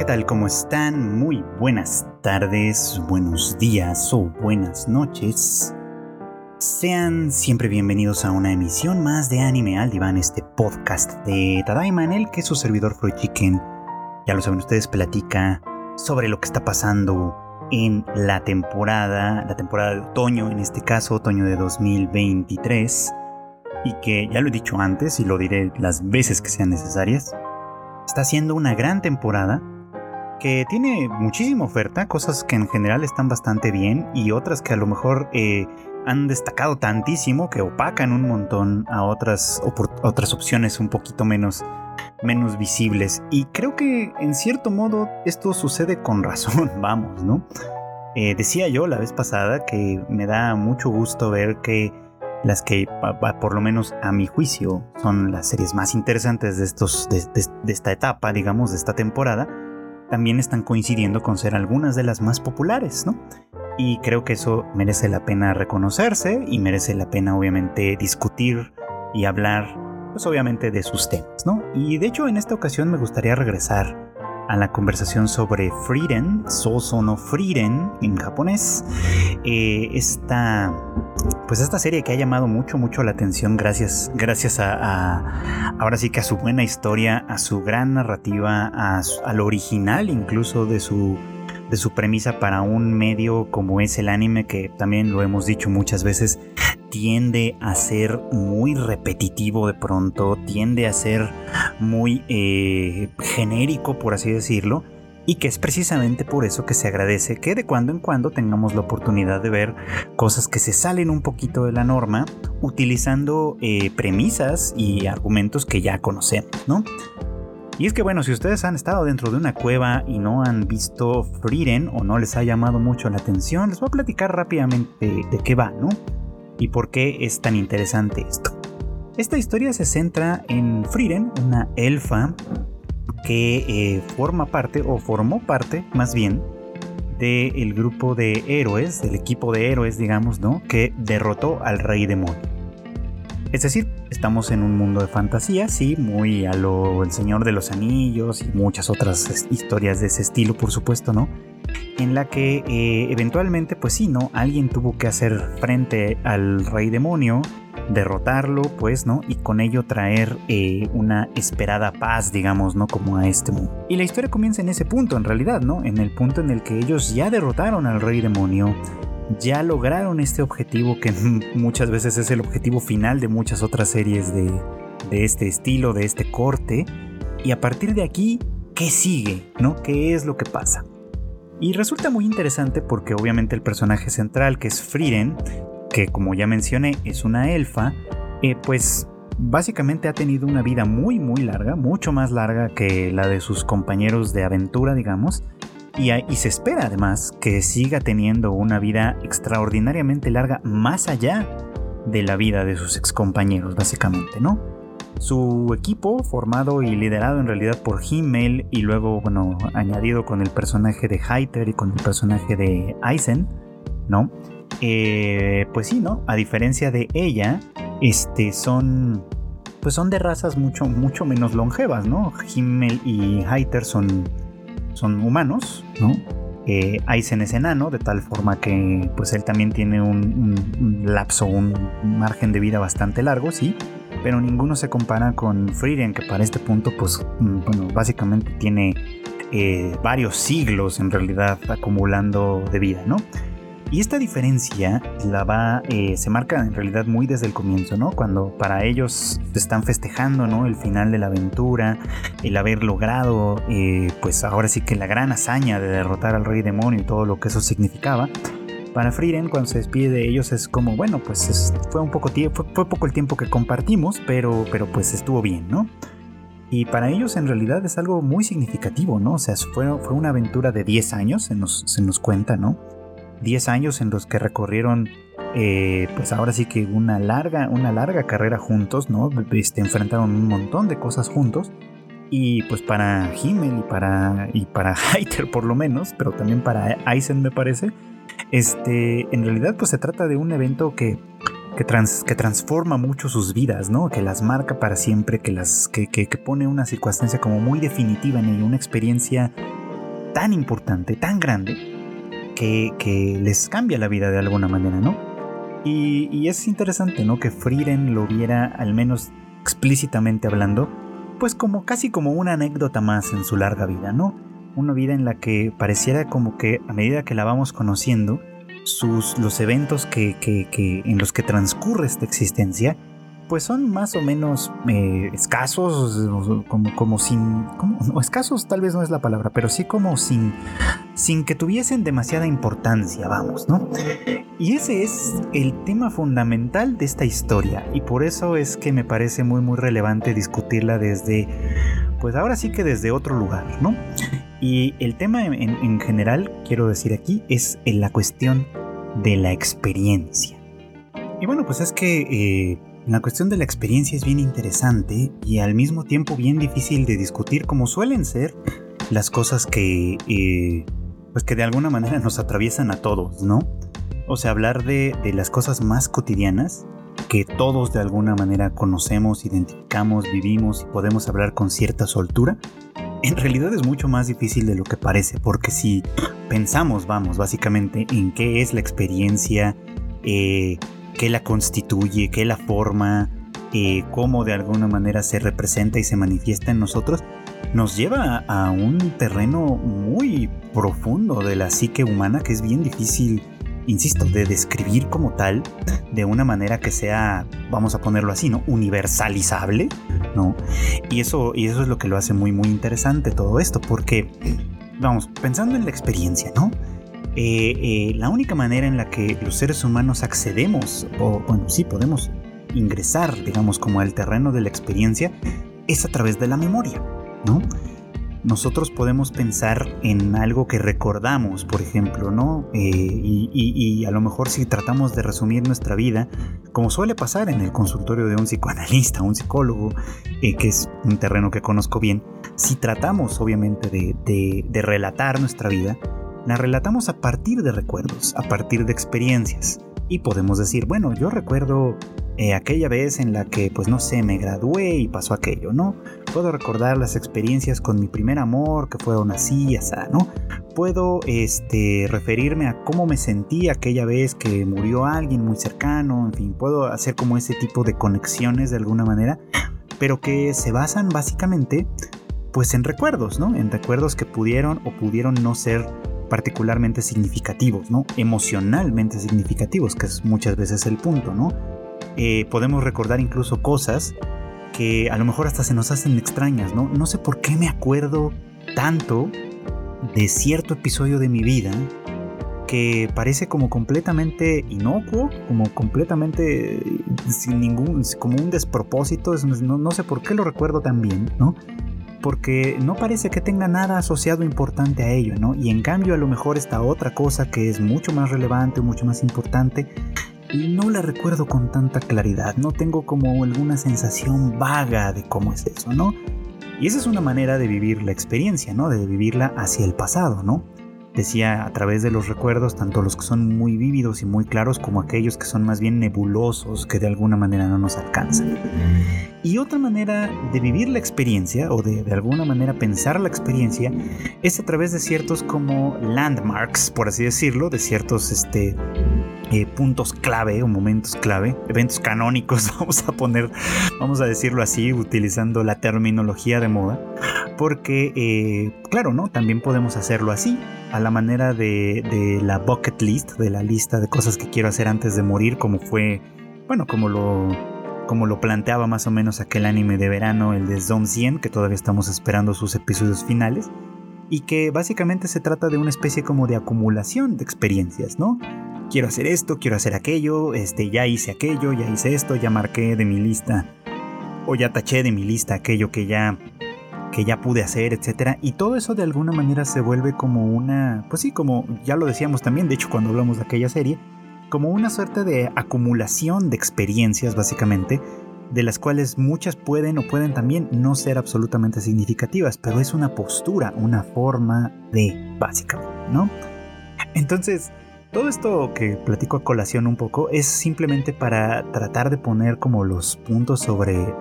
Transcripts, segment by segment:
¿qué tal? ¿Cómo están? Muy buenas tardes, buenos días o buenas noches. Sean siempre bienvenidos a una emisión más de Anime al Diván, este podcast de Tadaima en el que su servidor Freud Chicken, ya lo saben ustedes, platica sobre lo que está pasando en la temporada, la temporada de otoño, en este caso otoño de 2023, y que ya lo he dicho antes y lo diré las veces que sean necesarias, está siendo una gran temporada que tiene muchísima oferta, cosas que en general están bastante bien y otras que a lo mejor eh, han destacado tantísimo que opacan un montón a otras, otras opciones un poquito menos, menos visibles. Y creo que en cierto modo esto sucede con razón, vamos, ¿no? Eh, decía yo la vez pasada que me da mucho gusto ver que las que por lo menos a mi juicio son las series más interesantes de, estos, de esta etapa, digamos, de esta temporada, también están coincidiendo con ser algunas de las más populares, ¿no? Y creo que eso merece la pena reconocerse y merece la pena obviamente discutir y hablar, pues obviamente de sus temas, ¿no? Y de hecho en esta ocasión me gustaría regresar a la conversación sobre Frieren, Soso no Frieren en japonés. Eh, esta, pues esta serie que ha llamado mucho, mucho la atención gracias, gracias a, ahora sí que a su buena historia, a su gran narrativa, a, al original incluso de su de su premisa para un medio como es el anime, que también lo hemos dicho muchas veces, tiende a ser muy repetitivo de pronto, tiende a ser muy eh, genérico, por así decirlo, y que es precisamente por eso que se agradece que de cuando en cuando tengamos la oportunidad de ver cosas que se salen un poquito de la norma, utilizando eh, premisas y argumentos que ya conocemos, ¿no? Y es que bueno, si ustedes han estado dentro de una cueva y no han visto Frieren o no les ha llamado mucho la atención, les voy a platicar rápidamente de qué va, ¿no? Y por qué es tan interesante esto. Esta historia se centra en Frieren, una elfa que eh, forma parte, o formó parte más bien, del grupo de héroes, del equipo de héroes, digamos, ¿no? Que derrotó al rey demonio. Es decir, estamos en un mundo de fantasía, sí, muy a lo El Señor de los Anillos y muchas otras historias de ese estilo, por supuesto, ¿no? En la que eh, eventualmente, pues sí, ¿no? Alguien tuvo que hacer frente al rey demonio, derrotarlo, pues, ¿no? Y con ello traer eh, una esperada paz, digamos, ¿no? Como a este mundo. Y la historia comienza en ese punto, en realidad, ¿no? En el punto en el que ellos ya derrotaron al rey demonio, ya lograron este objetivo que muchas veces es el objetivo final de muchas otras series de, este estilo, de este corte. Y a partir de aquí, ¿qué sigue? ¿No? ¿Qué es lo que pasa? Y resulta muy interesante porque obviamente el personaje central, que es Frieren, que como ya mencioné es una elfa, eh, pues básicamente ha tenido una vida muy muy larga, mucho más larga que la de sus compañeros de aventura, digamos, y, se espera además que siga teniendo una vida extraordinariamente larga más allá de la vida de sus excompañeros, básicamente, ¿no? Su equipo, formado y liderado en realidad por Himmel y luego, bueno, añadido con el personaje de Heiter y con el personaje de Eisen, ¿no? Eh, pues sí, ¿no? A diferencia de ella, este, son, pues son de razas mucho, mucho menos longevas, ¿no? Himmel y Heiter son son humanos, ¿no? Eh, Aizen es enano, de tal forma que pues él también tiene un, lapso, un margen de vida bastante largo, sí, pero ninguno se compara con Frieren, que para este punto pues mm, bueno, básicamente tiene eh, varios siglos en realidad acumulando de vida, ¿no? Y esta diferencia la va, eh, se marca en realidad muy desde el comienzo, ¿no? Cuando para ellos están festejando, ¿no? El final de la aventura, el haber logrado, eh, pues ahora sí que la gran hazaña de derrotar al rey demonio y todo lo que eso significaba. Para Frieren, cuando se despide de ellos, es como, bueno, pues fue un poco, fue, fue poco el tiempo que compartimos, pero, pero pues estuvo bien, ¿no? Y para ellos en realidad es algo muy significativo, ¿no? O sea, fue, fue una aventura de 10 años, se nos, se nos cuenta, ¿no? 10 años en los que recorrieron eh, pues ahora sí que una larga, una larga carrera juntos, ¿no? Este, enfrentaron un montón de cosas juntos. Y pues para Himmel y para, y para Heiter por lo menos, pero también para Eisen me parece, este, en realidad pues se trata de un evento que, que, que transforma mucho sus vidas, ¿no? Que las marca para siempre, que, las, que, que, que pone una circunstancia como muy definitiva en ello, una experiencia tan importante, tan grande, que, les cambia la vida de alguna manera, ¿no? Y, es interesante, ¿no? Que Frieden lo viera, al menos explícitamente hablando, pues como casi como una anécdota más en su larga vida, ¿no? Una vida en la que pareciera como que a medida que la vamos conociendo, sus, los eventos que, en los que transcurre esta existencia, pues son más o menos eh, escasos, como, como sin, como, escasos tal vez no es la palabra, pero sí como sin, sin que tuviesen demasiada importancia, vamos, ¿no? Y ese es el tema fundamental de esta historia y por eso es que me parece muy muy relevante discutirla desde, pues ahora sí que desde otro lugar, ¿no? Y el tema en, general, quiero decir aquí, es en la cuestión de la experiencia. Y bueno, pues es que eh, la cuestión de la experiencia es bien interesante y al mismo tiempo bien difícil de discutir como suelen ser las cosas que, eh, pues que de alguna manera nos atraviesan a todos, ¿no? O sea, hablar de, de las cosas más cotidianas que todos de alguna manera conocemos, identificamos, vivimos y podemos hablar con cierta soltura, en realidad es mucho más difícil de lo que parece, porque si pensamos, vamos, básicamente en qué es la experiencia, eh, qué la constituye, qué la forma, eh, cómo de alguna manera se representa y se manifiesta en nosotros, nos lleva a un terreno muy profundo de la psique humana que es bien difícil, insisto, de describir como tal de una manera que sea, vamos a ponerlo así, ¿no? Universalizable, ¿no? Y eso, y eso es lo que lo hace muy, muy interesante todo esto, porque, vamos, pensando en la experiencia, ¿no? Eh, eh, la única manera en la que los seres humanos accedemos, o bueno, sí podemos ingresar, digamos, como al terreno de la experiencia, es a través de la memoria, ¿no? Nosotros podemos pensar en algo que recordamos, por ejemplo, ¿no? Eh, y, a lo mejor si tratamos de resumir nuestra vida, como suele pasar en el consultorio de un psicoanalista, un psicólogo, que es un terreno que conozco bien, si tratamos obviamente de relatar nuestra vida, la relatamos a partir de recuerdos, a partir de experiencias. Y podemos decir, bueno, yo recuerdo eh, aquella vez en la que, pues no sé, me gradué y pasó aquello, ¿no? Puedo recordar las experiencias con mi primer amor, que fueron así, así, ¿no? Puedo este, referirme a cómo me sentí aquella vez que murió alguien muy cercano, en fin, puedo hacer como ese tipo de conexiones de alguna manera, pero que se basan básicamente pues en recuerdos, ¿no? En recuerdos que pudieron o pudieron no ser particularmente significativos, ¿no? Emocionalmente significativos, que es muchas veces el punto, ¿no? Eh, podemos recordar incluso cosas que a lo mejor hasta se nos hacen extrañas, ¿no? No sé por qué me acuerdo tanto de cierto episodio de mi vida que parece como completamente inocuo, como completamente sin ningún, como un despropósito, no, no sé por qué lo recuerdo tan bien, ¿no? Porque no parece que tenga nada asociado importante a ello, ¿no? Y en cambio a lo mejor esta otra cosa que es mucho más relevante, mucho más importante, no la recuerdo con tanta claridad, no tengo como alguna sensación vaga de cómo es eso, ¿no? Y esa es una manera de vivir la experiencia, ¿no? De vivirla hacia el pasado, ¿no? Decía a través de los recuerdos, tanto los que son muy vívidos y muy claros como aquellos que son más bien nebulosos, que de alguna manera no nos alcanzan. Y otra manera de vivir la experiencia, o de, de alguna manera pensar la experiencia, es a través de ciertos como landmarks, por así decirlo, de ciertos este, eh, puntos clave o momentos clave, eventos canónicos, vamos a poner, vamos a decirlo así, utilizando la terminología de moda, porque, eh, claro, ¿no? También podemos hacerlo así, a la manera de, la bucket list, de la lista de cosas que quiero hacer antes de morir, como fue, bueno, como lo, como lo planteaba más o menos aquel anime de verano, el de Zone 100, que todavía estamos esperando sus episodios finales, y que básicamente se trata de una especie como de acumulación de experiencias, ¿no? quiero hacer esto, quiero hacer aquello, este, ya hice aquello, ya hice esto, ya marqué de mi lista o ya taché de mi lista aquello que ya que ya pude hacer, etcétera, y todo eso de alguna manera se vuelve como una, pues sí, como ya lo decíamos también, de hecho cuando hablamos de aquella serie, como una suerte de acumulación de experiencias básicamente, de las cuales muchas pueden o pueden también no ser absolutamente significativas, pero es una postura, una forma de, básicamente, ¿no? Entonces, todo esto que platico a colación un poco es simplemente para tratar de poner como los puntos sobre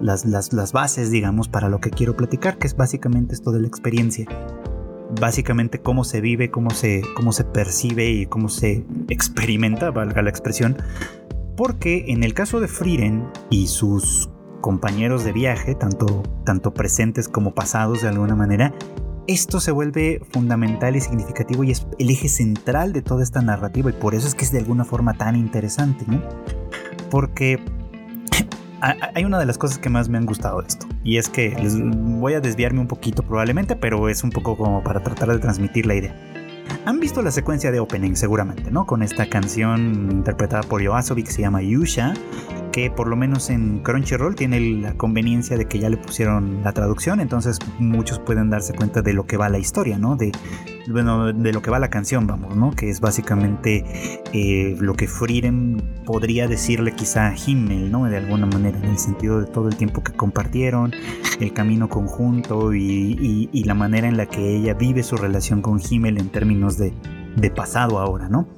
las, bases, digamos, para lo que quiero platicar, que es básicamente esto de la experiencia. básicamente cómo se vive, cómo se, cómo se percibe y cómo se experimenta, valga la expresión, porque en el caso de Frieren y sus compañeros de viaje, tanto, tanto presentes como pasados de alguna manera, esto se vuelve fundamental y significativo y es el eje central de toda esta narrativa y por eso es que es de alguna forma tan interesante, ¿no? Porque hay una de las cosas que más me han gustado de esto y es que les voy a desviarme un poquito probablemente, pero es un poco como para tratar de transmitir la idea. Han visto la secuencia de opening seguramente, ¿no? Con esta canción interpretada por Yoasobi que se llama Yusha, que por lo menos en Crunchyroll tiene la conveniencia de que ya le pusieron la traducción, entonces muchos pueden darse cuenta de lo que va la historia, ¿no? De, bueno, de lo que va la canción, vamos, ¿no? Que es básicamente eh, lo que Frieren podría decirle quizá a Himmel, ¿no? De alguna manera, en el sentido de todo el tiempo que compartieron, el camino conjunto y, la manera en la que ella vive su relación con Himmel en términos de, de pasado ahora, ¿no?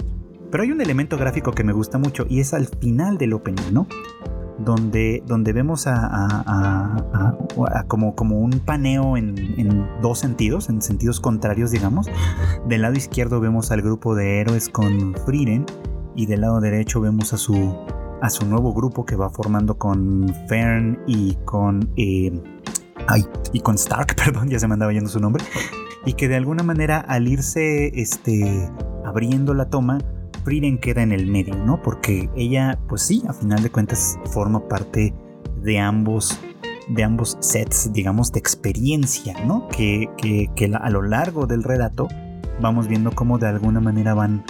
Pero hay un elemento gráfico que me gusta mucho y es al final del opening, ¿no? Donde, donde vemos a, como, como un paneo en, dos sentidos, en sentidos contrarios, digamos. Del lado izquierdo vemos al grupo de héroes con Frieren y del lado derecho vemos a su, a su nuevo grupo que va formando con Fern y con... Eh, ay, y con Stark, perdón, ya se me andaba yendo su nombre. Y que de alguna manera al irse este, abriendo la toma, Frieden queda en el medio, ¿no? Porque ella, pues sí, a final de cuentas forma parte de ambos de ambos sets, digamos, de experiencia, ¿no? Que, que, a lo largo del relato vamos viendo cómo de alguna manera van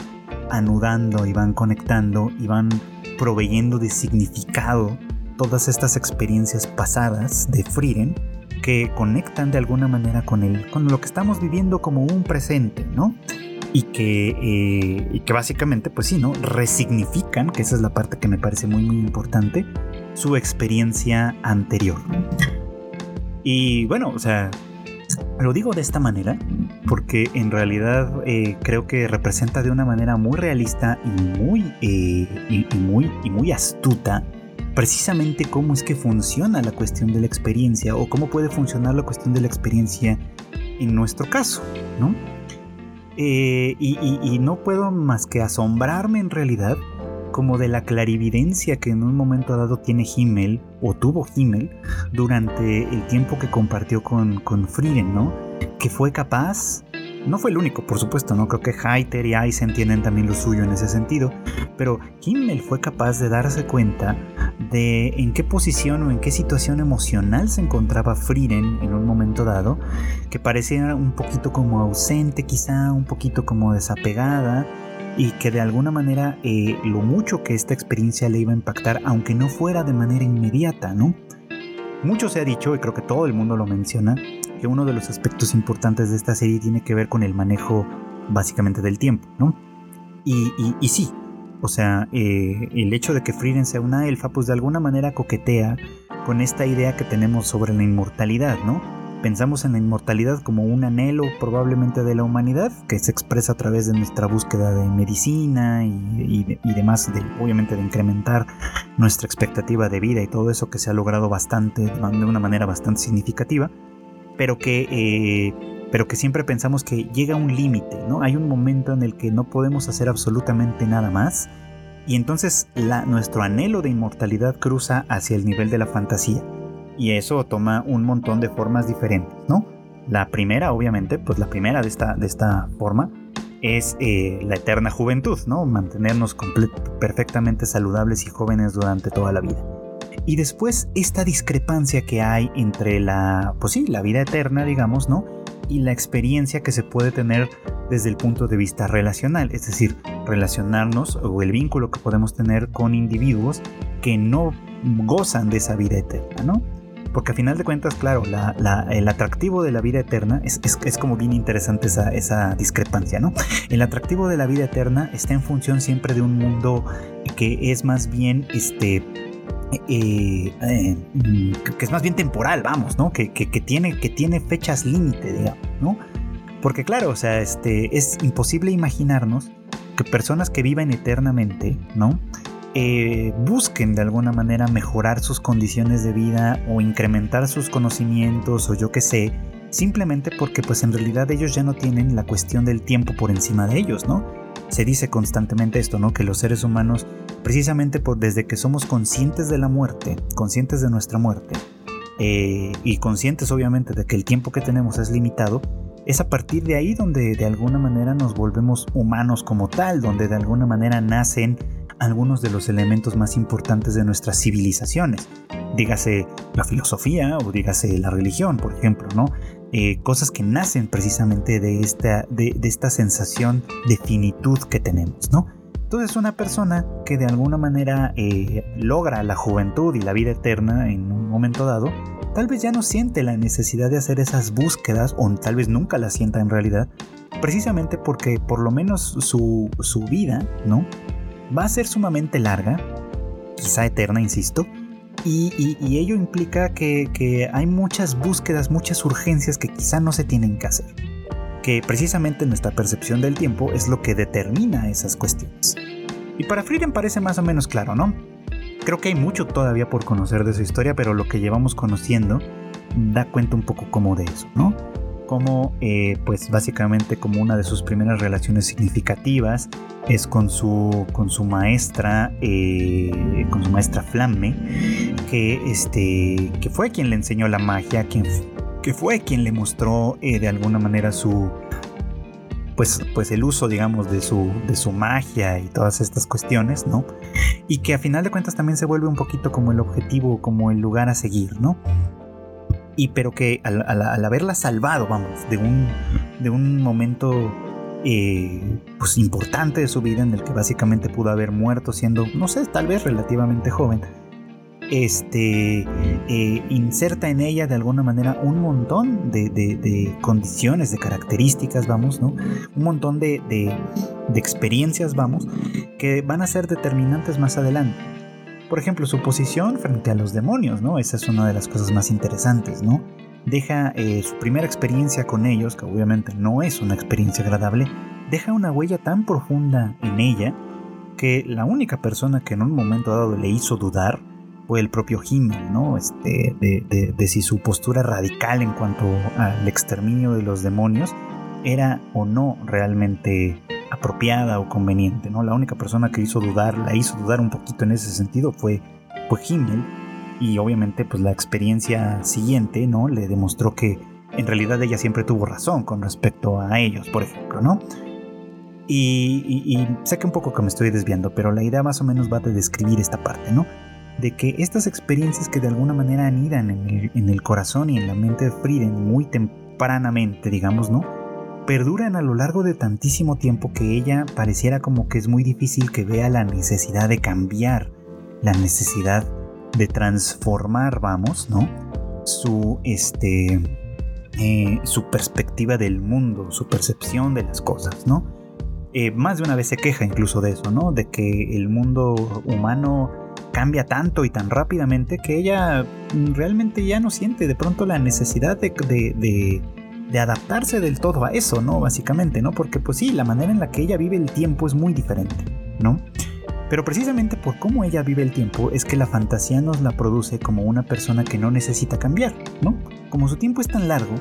anudando y van conectando y van proveyendo de significado todas estas experiencias pasadas de Frieden que conectan de alguna manera con, el, con lo que estamos viviendo como un presente, ¿no? Y que, eh, que básicamente, pues sí, ¿no? Resignifican, que esa es la parte que me parece muy, muy importante, su experiencia anterior. Y bueno, o sea, lo digo de esta manera porque en realidad eh, creo que representa de una manera muy realista y muy, eh, y, muy, y muy astuta precisamente cómo es que funciona la cuestión de la experiencia o cómo puede funcionar la cuestión de la experiencia en nuestro caso, ¿no? Eh, y, no puedo más que asombrarme en realidad como de la clarividencia que en un momento dado tiene Himmel o tuvo Himmel durante el tiempo que compartió con, con ¿no? Que fue capaz no fue el único, por supuesto, no creo que Heiter y Eisen tienen también lo suyo en ese sentido, pero Himmel fue capaz de darse cuenta de en qué posición o en qué situación emocional se encontraba Frieden en un momento dado, que parecía un poquito como ausente quizá, un poquito como desapegada, y que de alguna manera eh, lo mucho que esta experiencia le iba a impactar, aunque no fuera de manera inmediata, ¿no? Mucho se ha dicho, y creo que todo el mundo lo menciona, que uno de los aspectos importantes de esta serie tiene que ver con el manejo básicamente del tiempo, ¿no? Y, sí, o sea, eh, el hecho de que Frieden sea una elfa, pues de alguna manera coquetea con esta idea que tenemos sobre la inmortalidad, ¿no? Pensamos en la inmortalidad como un anhelo probablemente de la humanidad que se expresa a través de nuestra búsqueda de medicina y, y demás, de, obviamente de incrementar nuestra expectativa de vida y todo eso que se ha logrado bastante, de una manera bastante significativa pero que, eh, pero que siempre pensamos que llega un límite, ¿no? Hay un momento en el que no podemos hacer absolutamente nada más y entonces nuestro anhelo de inmortalidad cruza hacia el nivel de la fantasía y eso toma un montón de formas diferentes, ¿no? La primera, obviamente, pues la primera de esta, de esta forma es eh, la eterna juventud, ¿no? Mantenernos perfectamente saludables y jóvenes durante toda la vida. Y después esta discrepancia que hay entre la, pues sí, la vida eterna, digamos, ¿no? Y la experiencia que se puede tener desde el punto de vista relacional, es decir, relacionarnos o el vínculo que podemos tener con individuos que no gozan de esa vida eterna, ¿no? Porque a final de cuentas, claro, el atractivo de la vida eterna es, es, como bien interesante esa, esa, discrepancia, ¿no? El atractivo de la vida eterna está en función siempre de un mundo que es más bien este, eh, eh, que es más bien temporal, vamos, ¿no? Que, tiene, que tiene fechas límite, digamos, ¿no? Porque claro, o sea, este, es imposible imaginarnos que personas que vivan eternamente, ¿no? Eh, busquen de alguna manera mejorar sus condiciones de vida o incrementar sus conocimientos o yo qué sé, simplemente porque pues en realidad ellos ya no tienen la cuestión del tiempo por encima de ellos, ¿no? Se dice constantemente esto, ¿no? Que los seres humanos, precisamente por, desde que somos conscientes de la muerte, conscientes de nuestra muerte, eh, y conscientes obviamente de que el tiempo que tenemos es limitado, es a partir de ahí donde de alguna manera nos volvemos humanos como tal, donde de alguna manera nacen algunos de los elementos más importantes de nuestras civilizaciones. Dígase la filosofía o dígase la religión, por ejemplo, ¿no? Eh, cosas que nacen precisamente de esta, de, esta sensación de finitud que tenemos, ¿no? Entonces una persona que de alguna manera eh, logra la juventud y la vida eterna en un momento dado, tal vez ya no siente la necesidad de hacer esas búsquedas o tal vez nunca la sienta en realidad, precisamente porque por lo menos su, su vida, ¿no? Va a ser sumamente larga, quizá eterna, insisto, y, ello implica que, que, hay muchas búsquedas, muchas urgencias que quizá no se tienen que hacer. Que precisamente nuestra percepción del tiempo es lo que determina esas cuestiones. Y para Frieden parece más o menos claro, ¿no? Creo que hay mucho todavía por conocer de su historia, pero lo que llevamos conociendo da cuenta un poco como de eso, ¿no? como eh, pues básicamente como una de sus primeras relaciones significativas es con su con su maestra eh, con su maestra Flamme que este que fue quien le enseñó la magia quien que fue quien le mostró eh, de alguna manera su pues, pues el uso, digamos, de su, de su magia y todas estas cuestiones, ¿no? Y que a final de cuentas también se vuelve un poquito como el objetivo, como el lugar a seguir, ¿no? y pero que al, haberla salvado, vamos, de un, de un momento eh, pues importante de su vida en el que básicamente pudo haber muerto siendo, no sé, tal vez relativamente joven, este, eh, inserta en ella de alguna manera un montón de, condiciones, de características, vamos, ¿no? Un montón de, de experiencias, vamos, que van a ser determinantes más adelante por ejemplo, su posición frente a los demonios, ¿no? Esa es una de las cosas más interesantes, ¿no? Deja eh, su primera experiencia con ellos, que obviamente no es una experiencia agradable, deja una huella tan profunda en ella que la única persona que en un momento dado le hizo dudar fue el propio Himmel, ¿no? Este, de, de si su postura radical en cuanto al exterminio de los demonios era o no realmente apropiada o conveniente, ¿no? La única persona que hizo dudar, la hizo dudar un poquito en ese sentido fue, fue Himmel y obviamente pues la experiencia siguiente, ¿no? Le demostró que en realidad ella siempre tuvo razón con respecto a ellos, por ejemplo, ¿no? Y, sé que un poco que me estoy desviando, pero la idea más o menos va de describir esta parte, ¿no? De que estas experiencias que de alguna manera anidan en el, en el corazón y en la mente de Frieden muy tempranamente, digamos, ¿no? perduran a lo largo de tantísimo tiempo que ella pareciera como que es muy difícil que vea la necesidad de cambiar, la necesidad de transformar, vamos, ¿no? Su, este, eh, su perspectiva del mundo, su percepción de las cosas, ¿no? Eh, más de una vez se queja incluso de eso, ¿no? De que el mundo humano cambia tanto y tan rápidamente que ella realmente ya no siente de pronto la necesidad de de adaptarse del todo a eso, ¿no? Básicamente, ¿no? Porque pues sí, la manera en la que ella vive el tiempo es muy diferente, ¿no? Pero precisamente por cómo ella vive el tiempo es que la fantasía nos la produce como una persona que no necesita cambiar, ¿no? Como su tiempo es tan largo,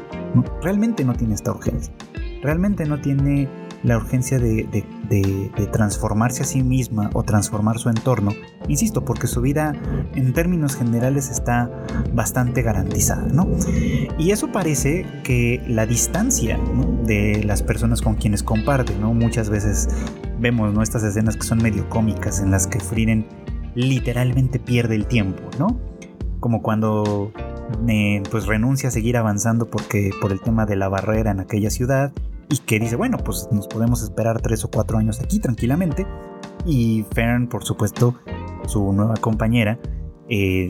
realmente no tiene esta urgencia. Realmente no tiene la urgencia de, transformarse a sí misma o transformar su entorno, insisto, porque su vida en términos generales está bastante garantizada, ¿no? Y eso parece que la distancia de las personas con quienes comparte, ¿no? Muchas veces vemos ¿no? estas escenas que son medio cómicas en las que Frieden literalmente pierde el tiempo, ¿no? Como cuando eh, pues renuncia a seguir avanzando porque por el tema de la barrera en aquella ciudad y que dice, bueno, pues nos podemos esperar tres o cuatro años aquí tranquilamente. Y Fern, por supuesto, su nueva compañera, eh,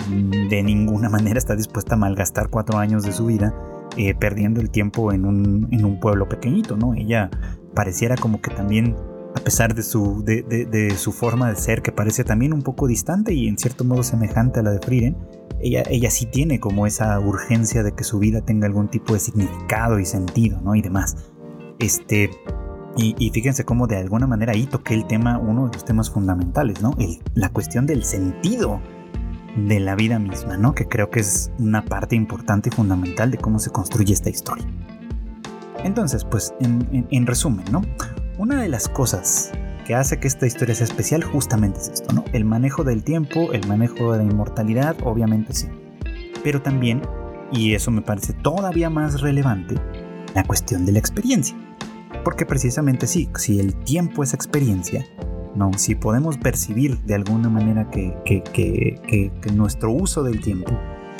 de ninguna manera está dispuesta a malgastar cuatro años de su vida eh, perdiendo el tiempo en un, en un, pueblo pequeñito, ¿no? Ella pareciera como que también, a pesar de su, de, de, su forma de ser, que parece también un poco distante y en cierto modo semejante a la de Frieden, ella, ella sí tiene como esa urgencia de que su vida tenga algún tipo de significado y sentido, ¿no? Y demás. Este, y, fíjense cómo de alguna manera ahí toqué el tema, uno de los temas fundamentales, ¿no? la cuestión del sentido de la vida misma, ¿no? Que creo que es una parte importante y fundamental de cómo se construye esta historia. Entonces, pues, en, resumen, ¿no? Una de las cosas que hace que esta historia sea especial justamente es esto, ¿no? El manejo del tiempo, el manejo de la inmortalidad, obviamente sí. Pero también, y eso me parece todavía más relevante, la cuestión de la experiencia. Porque precisamente sí, si el tiempo es experiencia, ¿no? Si podemos percibir de alguna manera que, que, nuestro uso del tiempo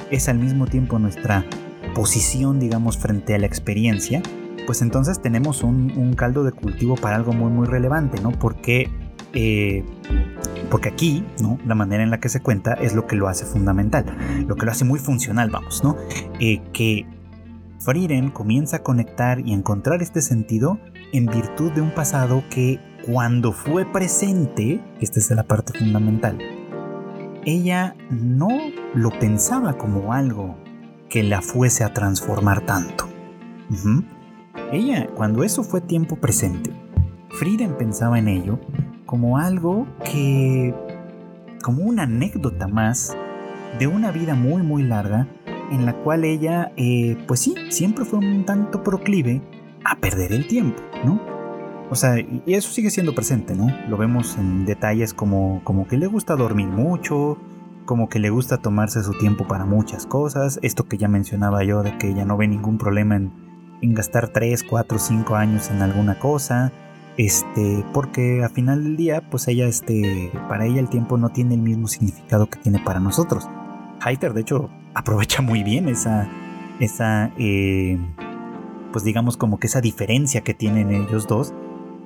es al mismo tiempo nuestra posición, digamos, frente a la experiencia, pues entonces tenemos un, caldo de cultivo para algo muy, muy relevante, ¿no? Porque, eh, porque aquí, ¿no? La manera en la que se cuenta es lo que lo hace fundamental, lo que lo hace muy funcional, vamos, ¿no? Eh, que Frieren comienza a conectar y encontrar este sentido en virtud de un pasado que cuando fue presente, esta es la parte fundamental, ella no lo pensaba como algo que la fuese a transformar tanto. Ella, cuando eso fue tiempo presente, Frieden pensaba en ello como algo que, como una anécdota más de una vida muy muy larga en la cual ella, eh, pues sí, siempre fue un tanto proclive a perder el tiempo, ¿no? O sea, y eso sigue siendo presente, ¿no? Lo vemos en detalles como, como que le gusta dormir mucho, como que le gusta tomarse su tiempo para muchas cosas, esto que ya mencionaba yo de que ella no ve ningún problema en, en gastar 3, 4, 5 años en alguna cosa, este, porque a final del día, pues ella, este, para ella el tiempo no tiene el mismo significado que tiene para nosotros. Heiter, de hecho, aprovecha muy bien esa, esa, eh, pues digamos como que esa diferencia que tienen ellos dos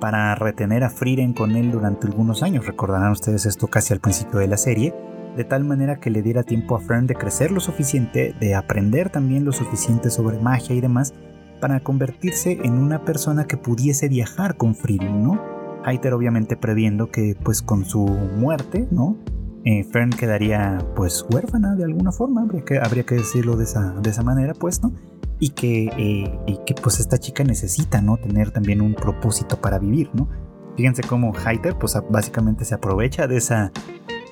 para retener a Frieren con él durante algunos años. Recordarán ustedes esto casi al principio de la serie, de tal manera que le diera tiempo a Fern de crecer lo suficiente, de aprender también lo suficiente sobre magia y demás, para convertirse en una persona que pudiese viajar con Frieren, ¿no? Heiter obviamente previendo que pues con su muerte, ¿no? Eh, Fern quedaría pues huérfana de alguna forma, habría que, habría que decirlo de esa, de esa manera, pues, ¿no? Y que, eh, y que pues esta chica necesita, ¿no? Tener también un propósito para vivir, ¿no? Fíjense cómo Heiter pues básicamente se aprovecha de esa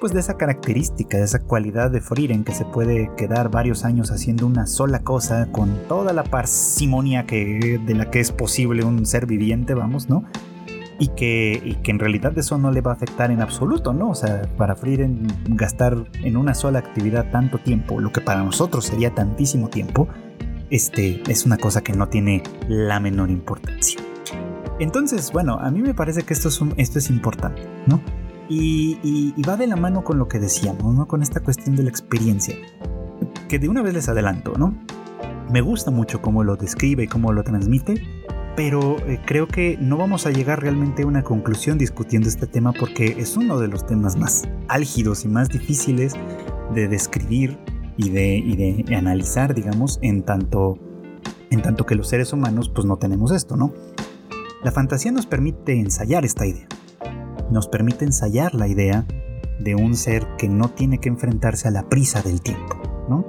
pues de esa característica, de esa cualidad de Frieren que se puede quedar varios años haciendo una sola cosa con toda la parsimonia que, de la que es posible un ser viviente, vamos, ¿no? y que, que en realidad eso no le va a afectar en absoluto, ¿no? O sea, para Frieden gastar en una sola actividad tanto tiempo, lo que para nosotros sería tantísimo tiempo, este, es una cosa que no tiene la menor importancia. Entonces, bueno, a mí me parece que esto es, esto es importante, ¿no? Y, y, va de la mano con lo que decíamos, ¿no? Con esta cuestión de la experiencia, que de una vez les adelanto, ¿no? Me gusta mucho cómo lo describe y cómo lo transmite, pero eh, creo que no vamos a llegar realmente a una conclusión discutiendo este tema porque es uno de los temas más álgidos y más difíciles de describir y de, analizar, digamos, en tanto, en tanto que los seres humanos pues no tenemos esto, ¿no? La fantasía nos permite ensayar esta idea, nos permite ensayar la idea de un ser que no tiene que enfrentarse a la prisa del tiempo, ¿no?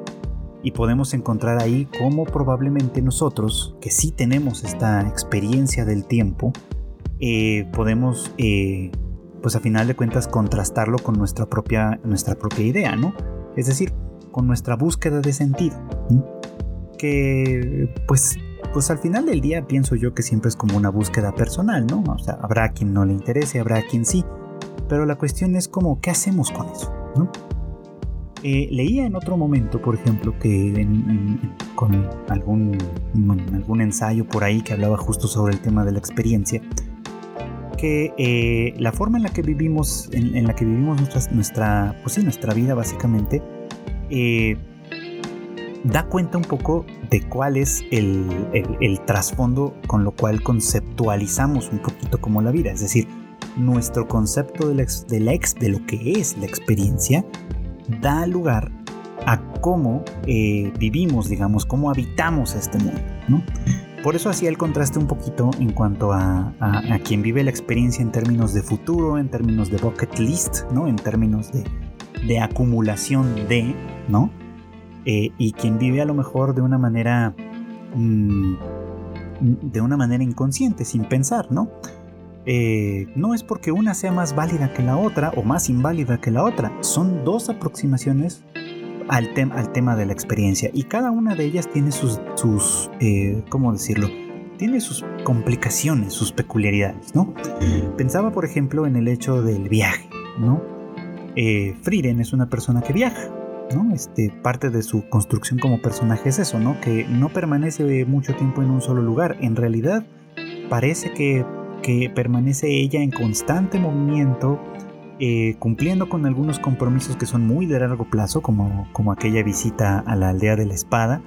y podemos encontrar ahí cómo probablemente nosotros, que sí tenemos esta experiencia del tiempo, eh, podemos, eh, pues a final de cuentas, contrastarlo con nuestra propia, nuestra propia idea, ¿no? Es decir, con nuestra búsqueda de sentido. Que, pues, pues al final del día pienso yo que siempre es como una búsqueda personal, ¿no? O sea, habrá quien no le interese, habrá quien sí. Pero la cuestión es como, ¿qué hacemos con eso? Eh, leía en otro momento, por ejemplo, que con algún, algún ensayo por ahí que hablaba justo sobre el tema de la experiencia, que eh, la forma en la que vivimos, en, la que vivimos nuestra, pues sí, nuestra vida básicamente, eh, da cuenta un poco de cuál es el, trasfondo con lo cual conceptualizamos un poquito como la vida. Es decir, nuestro concepto de, la, ex, de lo que es la experiencia da lugar a cómo eh, vivimos, digamos, cómo habitamos este mundo, ¿no? Por eso hacía el contraste un poquito en cuanto a, quien vive la experiencia en términos de futuro, en términos de bucket list, ¿no? En términos de, acumulación de, ¿no? Eh, y quien vive a lo mejor de una manera, mm, de una manera inconsciente, sin pensar, ¿no? Eh, no es porque una sea más válida que la otra o más inválida que la otra, son dos aproximaciones al, al tema de la experiencia. Y cada una de ellas tiene sus, sus eh, ¿cómo decirlo? Tiene sus complicaciones, sus peculiaridades, ¿no? Pensaba, por ejemplo, en el hecho del viaje, ¿no? Eh, Frieren es una persona que viaja, ¿no? Este, parte de su construcción como personaje es eso, ¿no? Que no permanece mucho tiempo en un solo lugar. En realidad, parece que, que permanece ella en constante movimiento, eh, cumpliendo con algunos compromisos que son muy de largo plazo, como, como aquella visita a la aldea de la espada,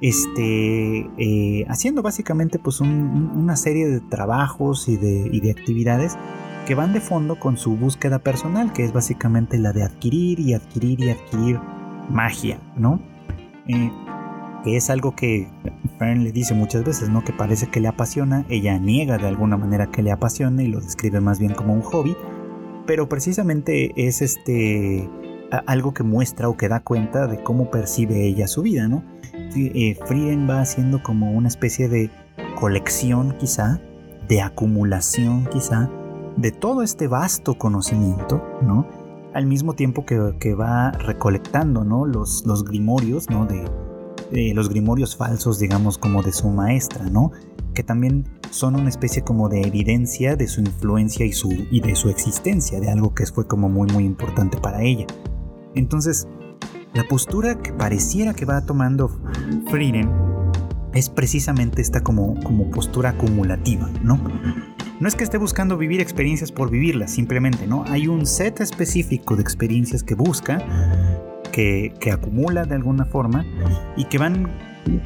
este, eh, haciendo básicamente pues una serie de trabajos y de, y de, actividades que van de fondo con su búsqueda personal, que es básicamente la de adquirir y adquirir y adquirir magia, ¿no? Eh, que es algo que Fern le dice muchas veces, ¿no? Que parece que le apasiona, ella niega de alguna manera que le apasiona y lo describe más bien como un hobby, pero precisamente es este algo que muestra o que da cuenta de cómo percibe ella su vida, ¿no? Eh, Frieden va haciendo como una especie de colección quizá, de acumulación quizá, de todo este vasto conocimiento, ¿no? Al mismo tiempo que, va recolectando, ¿no? Los, los grimorios, ¿no? De, los grimorios falsos, digamos, como de su maestra, ¿no? Que también son una especie como de evidencia de su influencia y, su, y de su existencia, de algo que fue como muy muy importante para ella. Entonces, la postura que pareciera que va tomando Frieden es precisamente esta como, como postura acumulativa, ¿no? No es que esté buscando vivir experiencias por vivirlas, simplemente, ¿no? Hay un set específico de experiencias que busca, que, que acumula de alguna forma y que van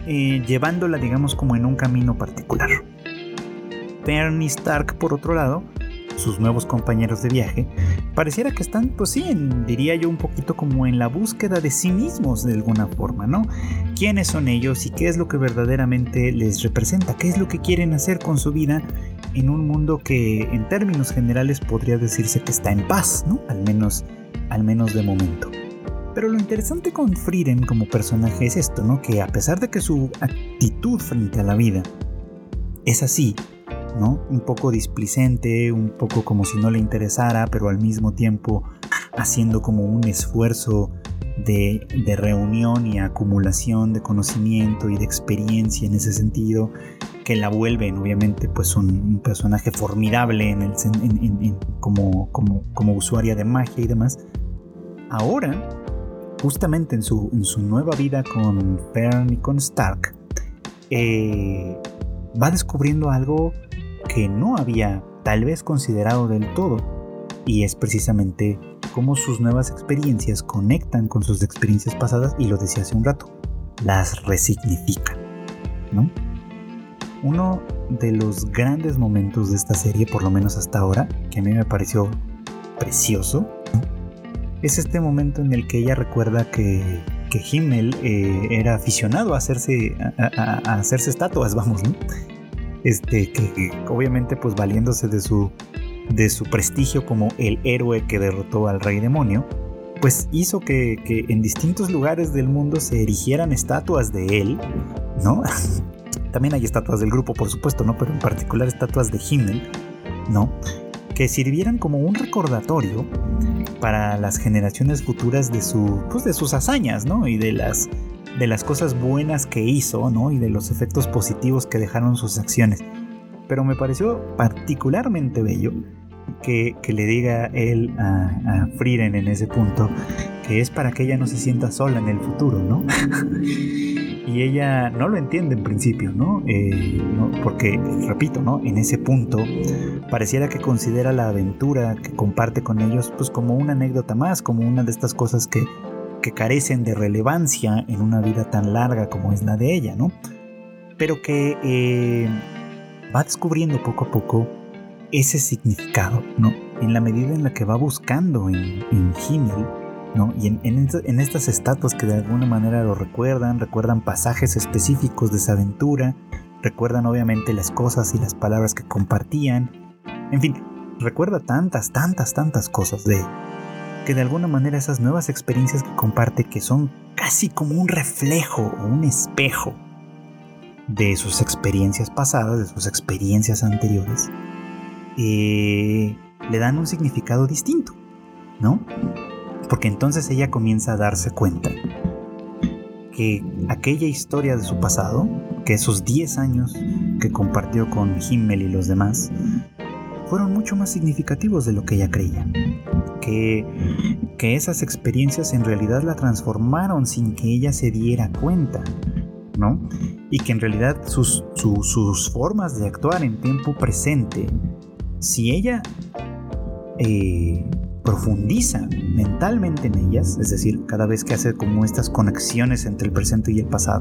eh, llevándola, digamos, como en un camino particular. Bernie Stark, por otro lado, sus nuevos compañeros de viaje, pareciera que están, pues sí, diría yo un poquito como en la búsqueda de sí mismos de alguna forma, ¿no? ¿Quiénes son ellos y qué es lo que verdaderamente les representa? ¿Qué es lo que quieren hacer con su vida en un mundo que en términos generales podría decirse que está en paz, ¿no? Al menos, al menos de momento. Pero lo interesante con Frieden como personaje es esto, ¿no? Que a pesar de que su actitud frente a la vida es así, ¿no? Un poco displicente, un poco como si no le interesara, pero al mismo tiempo haciendo como un esfuerzo de, reunión y acumulación de conocimiento y de experiencia en ese sentido, que la vuelven obviamente pues un, personaje formidable como, como usuaria de magia y demás. Ahora, justamente en su, en su nueva vida con Fern y con Stark, eh, va descubriendo algo que no había tal vez considerado del todo, y es precisamente cómo sus nuevas experiencias conectan con sus experiencias pasadas y lo decía hace un rato, las resignifican, ¿no? Uno de los grandes momentos de esta serie, por lo menos hasta ahora, que a mí me pareció precioso, es este momento en el que ella recuerda que, que Himmel eh, era aficionado a hacerse, a hacerse estatuas, vamos, ¿no? este, que, obviamente pues valiéndose de su, de su prestigio como el héroe que derrotó al rey demonio, pues hizo que, en distintos lugares del mundo se erigieran estatuas de él, ¿no? También hay estatuas del grupo, por supuesto, ¿no? Pero en particular estatuas de Himmel, ¿no? Que sirvieran como un recordatorio para las generaciones futuras de, pues de sus hazañas, ¿no? Y de las de las cosas buenas que hizo, ¿no? Y de los efectos positivos que dejaron sus acciones. Pero me pareció particularmente bello que, le diga él a, a, Frieren en ese punto que es para que ella no se sienta sola en el futuro, ¿no? y ella no lo entiende en principio, ¿no? Eh, ¿no? Porque, repito, ¿no? En ese punto pareciera que considera la aventura que comparte con ellos pues como una anécdota más, como una de estas cosas que que carecen de relevancia en una vida tan larga como es la de ella, ¿no? Pero que eh, va descubriendo poco a poco ese significado, ¿no? En la medida en la que va buscando en, en ¿no? Y en, en, estas estatuas que de alguna manera lo recuerdan, recuerdan pasajes específicos de esa aventura, recuerdan obviamente las cosas y las palabras que compartían, en fin, recuerda tantas, tantas, tantas cosas de que de alguna manera esas nuevas experiencias que comparte, que son casi como un reflejo o un espejo de sus experiencias pasadas, de sus experiencias anteriores, eh, le dan un significado distinto, ¿no? Porque entonces ella comienza a darse cuenta que aquella historia de su pasado, que esos 10 años que compartió con Himmel y los demás, fueron mucho más significativos de lo que ella creía. Que, que esas experiencias en realidad la transformaron sin que ella se diera cuenta, ¿no? Y que en realidad sus, sus formas de actuar en tiempo presente, si ella eh, profundiza mentalmente en ellas, es decir, cada vez que hace como estas conexiones entre el presente y el pasado,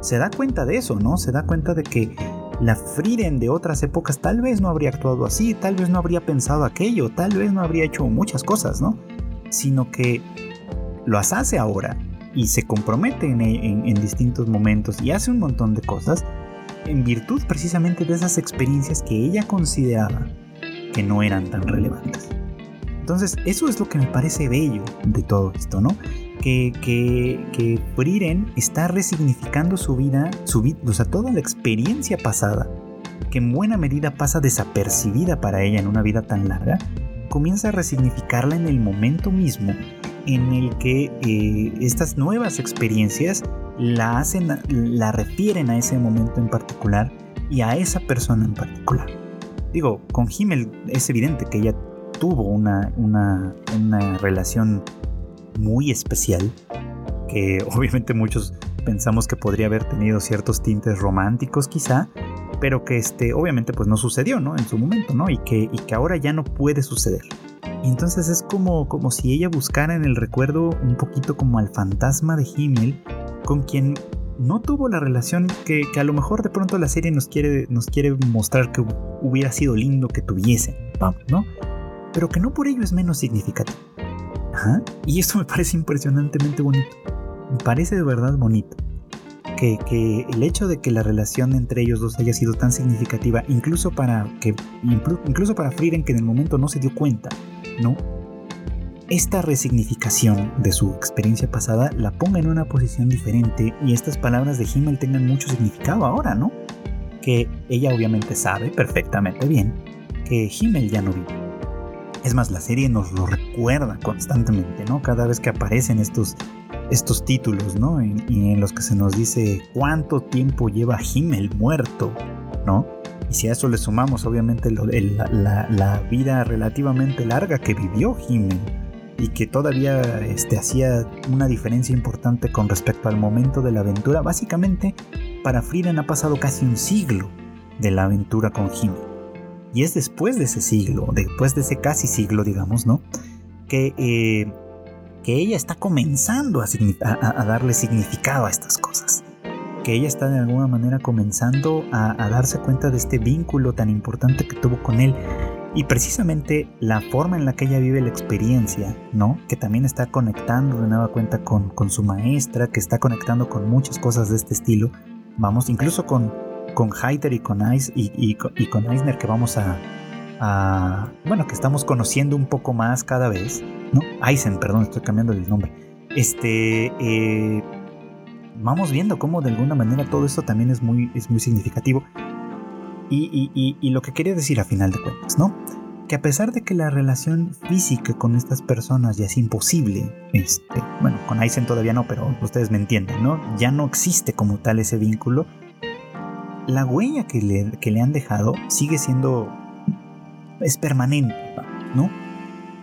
se da cuenta de eso, ¿no? Se da cuenta de que la Frieden de otras épocas tal vez no habría actuado así, tal vez no habría pensado aquello, tal vez no habría hecho muchas cosas, ¿no? Sino que lo hace ahora y se compromete en, distintos momentos y hace un montón de cosas en virtud precisamente de esas experiencias que ella consideraba que no eran tan relevantes. Entonces, eso es lo que me parece bello de todo esto, ¿no? Que, que, que Frieren está resignificando su vida, su vida, o sea, toda la experiencia pasada, que en buena medida pasa desapercibida para ella en una vida tan larga, comienza a resignificarla en el momento mismo en el que eh, estas nuevas experiencias la hacen, la refieren a ese momento en particular y a esa persona en particular. Digo, con Himmel es evidente que ella tuvo una, una, relación muy especial, que obviamente muchos pensamos que podría haber tenido ciertos tintes románticos quizá, pero que este, obviamente pues no sucedió, ¿no? En su momento, ¿no? Y que, y que ahora ya no puede suceder. Entonces es como, como si ella buscara en el recuerdo un poquito como al fantasma de Himmel, con quien no tuvo la relación que, que, a lo mejor de pronto la serie nos quiere, nos quiere mostrar que hubiera sido lindo que tuviesen, ¿no? Pero que no por ello es menos significativo. Y esto me parece impresionantemente bonito. Me parece de verdad bonito. Que, el hecho de que la relación entre ellos dos haya sido tan significativa, incluso para que incluso para Frieden que en el momento no se dio cuenta, ¿no? Esta resignificación de su experiencia pasada la ponga en una posición diferente y estas palabras de Himmel tengan mucho significado ahora, ¿no? Que ella obviamente sabe perfectamente bien que Himmel ya no vive es más, la serie nos lo recuerda constantemente, ¿no? Cada vez que aparecen estos, estos títulos, ¿no? Y en, los que se nos dice cuánto tiempo lleva Himmel muerto, ¿no? Y si a eso le sumamos, obviamente, la, vida relativamente larga que vivió Himmel y que todavía este, hacía una diferencia importante con respecto al momento de la aventura, básicamente para Friedan ha pasado casi un siglo de la aventura con Himmel. Y es después de ese siglo, después de ese casi siglo, digamos, ¿no? Que, eh, que ella está comenzando a, darle significado a estas cosas. Que ella está de alguna manera comenzando a, darse cuenta de este vínculo tan importante que tuvo con él. Y precisamente la forma en la que ella vive la experiencia, ¿no? Que también está conectando de nueva cuenta con, con su maestra, que está conectando con muchas cosas de este estilo. Vamos, incluso con, con Heider y con Ice y, con Eisner que vamos a, bueno, que estamos conociendo un poco más cada vez, ¿no? Eisen, perdón, estoy cambiando el nombre. Este, eh, vamos viendo cómo de alguna manera todo esto también es muy, es muy significativo. Y, y, lo que quería decir a final de cuentas, ¿no? Que a pesar de que la relación física con estas personas ya es imposible, este, bueno, con Eisen todavía no, pero ustedes me entienden, ¿no? Ya no existe como tal ese vínculo la huella que le, que le han dejado sigue siendo, es permanente, ¿no?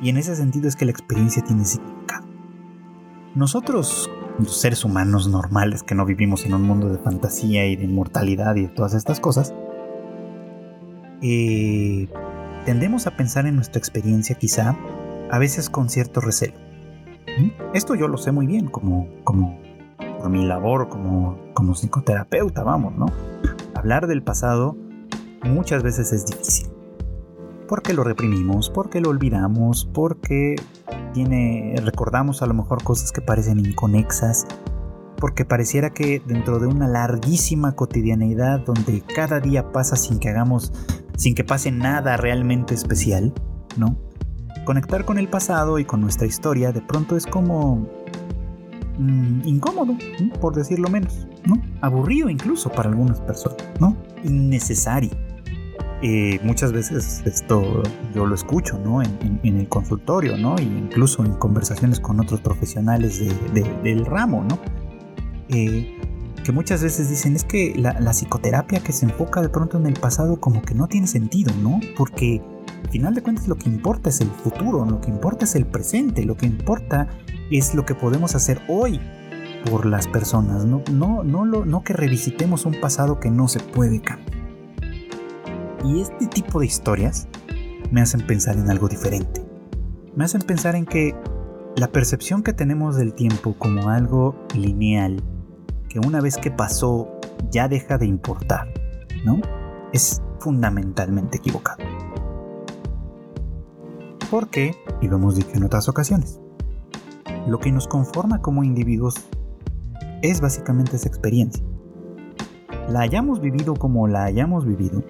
Y en ese sentido es que la experiencia tiene significado. Nosotros, los seres humanos normales que no vivimos en un mundo de fantasía y de inmortalidad y de todas estas cosas, eh, tendemos a pensar en nuestra experiencia quizá a veces con cierto recelo. Esto yo lo sé muy bien como, como por mi labor como, como psicoterapeuta, vamos, ¿no? Hablar del pasado muchas veces es difícil. Porque lo reprimimos, porque lo olvidamos, porque tiene, recordamos a lo mejor cosas que parecen inconexas, porque pareciera que dentro de una larguísima cotidianeidad donde cada día pasa sin que hagamos, sin que pase nada realmente especial, ¿no? Conectar con el pasado y con nuestra historia de pronto es como Mm, incómodo, por decirlo menos, ¿no? Aburrido incluso para algunas personas, ¿no? Innecesario. Eh, muchas veces esto yo lo escucho, ¿no? En, el consultorio, ¿no? E incluso en conversaciones con otros profesionales del ramo, ¿no? eh, que muchas veces dicen es que la, psicoterapia que se enfoca de pronto en el pasado como que no tiene sentido, ¿no? Porque al final de cuentas lo que importa es el futuro, lo que importa es el presente, lo que importa es lo que podemos hacer hoy por las personas, no, no, no, lo, no que revisitemos un pasado que no se puede cambiar. Y este tipo de historias me hacen pensar en algo diferente. Me hacen pensar en que la percepción que tenemos del tiempo como algo lineal, que una vez que pasó ya deja de importar, ¿no? Es fundamentalmente equivocado. Porque, y lo hemos dicho en otras ocasiones, lo que nos conforma como individuos es básicamente esa experiencia. La hayamos vivido como la hayamos vivido,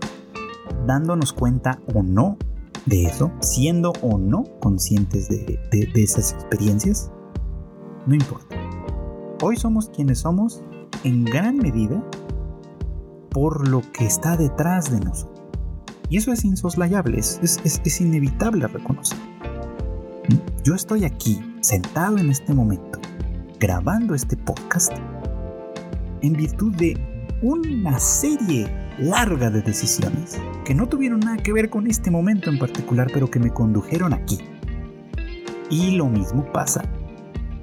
dándonos cuenta o no de eso, siendo o no conscientes de, esas experiencias, no importa. Hoy somos quienes somos en gran medida por lo que está detrás de nosotros. Y eso es insoslayable, es, es, inevitable reconocer. Yo estoy aquí, sentado en este momento, grabando este podcast, en virtud de una serie larga de decisiones que no tuvieron nada que ver con este momento en particular, pero que me condujeron aquí. Y lo mismo pasa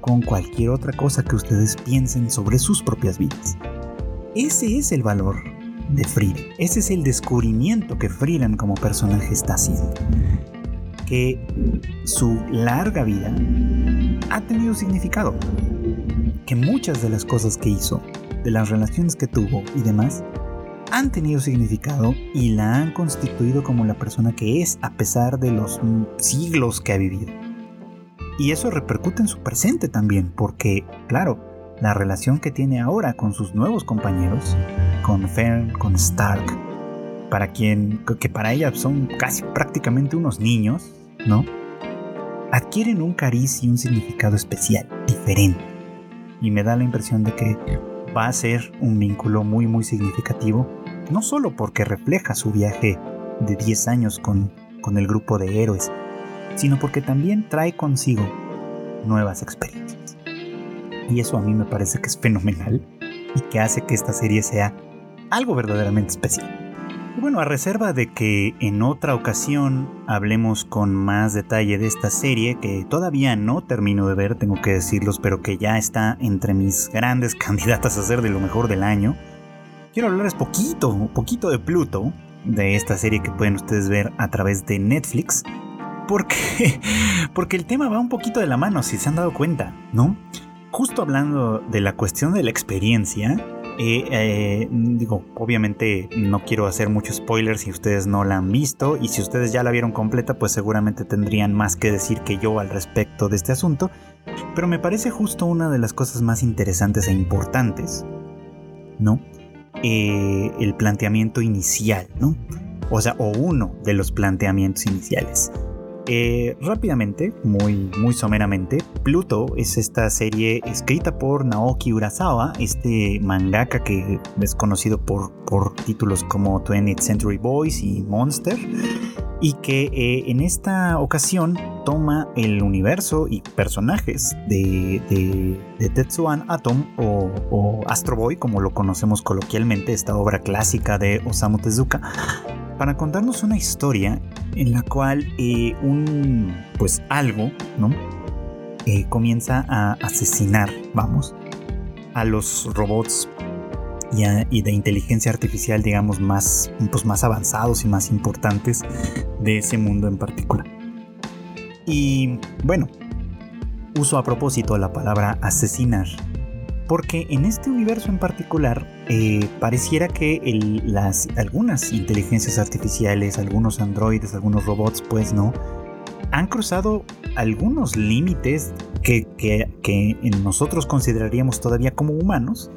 con cualquier otra cosa que ustedes piensen sobre sus propias vidas. Ese es el valor de Frida. Ese es el descubrimiento que Friedan como personaje está haciendo. Que su larga vida ha tenido significado. Que muchas de las cosas que hizo, de las relaciones que tuvo y demás, han tenido significado y la han constituido como la persona que es a pesar de los siglos que ha vivido. Y eso repercute en su presente también, porque, claro, la relación que tiene ahora con sus nuevos compañeros, con Fern, con Stark, para quien, que para ella son casi prácticamente unos niños, ¿no? Adquieren un cariz y un significado especial, diferente. Y me da la impresión de que va a ser un vínculo muy muy significativo, no solo porque refleja su viaje de 10 años con, con el grupo de héroes, sino porque también trae consigo nuevas experiencias. Y eso a mí me parece que es fenomenal y que hace que esta serie sea algo verdaderamente especial. Bueno, a reserva de que en otra ocasión hablemos con más detalle de esta serie, que todavía no termino de ver, tengo que decirlos, pero que ya está entre mis grandes candidatas a ser de lo mejor del año, quiero hablarles poquito, poquito de Pluto, de esta serie que pueden ustedes ver a través de Netflix, porque, porque el tema va un poquito de la mano, si se han dado cuenta, ¿no? Justo hablando de la cuestión de la experiencia, eh, digo, obviamente no quiero hacer muchos spoilers si ustedes no la han visto y si ustedes ya la vieron completa, pues seguramente tendrían más que decir que yo al respecto de este asunto. Pero me parece justo una de las cosas más interesantes e importantes, ¿no? Eh, el planteamiento inicial, ¿no? O sea, o uno de los planteamientos iniciales. Eh, rápidamente, muy, muy someramente, Pluto es esta serie escrita por Naoki Urasawa, este mangaka que es conocido por, por títulos como 20th Century Boys y Monster, y que eh, en esta ocasión toma el universo y personajes de, de, Tetsuan Atom o, o, Astro Boy, como lo conocemos coloquialmente, esta obra clásica de Osamu Tezuka, para contarnos una historia en la cual eh, un, pues algo, ¿no? Eh, comienza a asesinar, vamos, a los robots y, de inteligencia artificial, digamos, más, pues más avanzados y más importantes de ese mundo en particular. Y bueno, uso a propósito la palabra asesinar porque en este universo en particular eh, pareciera que las, algunas inteligencias artificiales, algunos androides, algunos robots, pues no, han cruzado algunos límites que, nosotros consideraríamos todavía como humanos,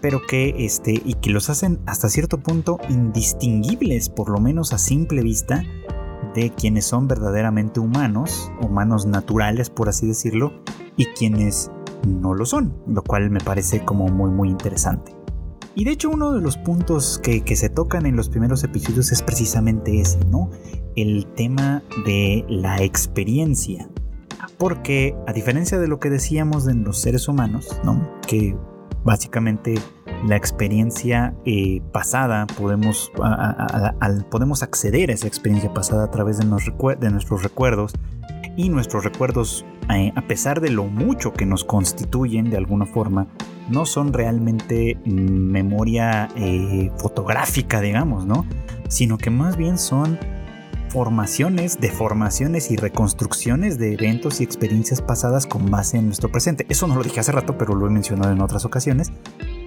pero que este, y que los hacen hasta cierto punto indistinguibles, por lo menos a simple vista, de quienes son verdaderamente humanos, humanos naturales, por así decirlo, y quienes no lo son, lo cual me parece como muy muy interesante. Y de hecho uno de los puntos que, se tocan en los primeros episodios es precisamente ese, ¿no? El tema de la experiencia. Porque a diferencia de lo que decíamos de los seres humanos, ¿no? Que básicamente la experiencia eh, pasada, podemos, podemos acceder a esa experiencia pasada a través de, de nuestros recuerdos y nuestros recuerdos, eh, a pesar de lo mucho que nos constituyen de alguna forma, no son realmente mm, memoria eh, fotográfica, digamos, ¿no? Sino que más bien son formaciones, deformaciones y reconstrucciones de eventos y experiencias pasadas con base en nuestro presente. Eso no lo dije hace rato, pero lo he mencionado en otras ocasiones.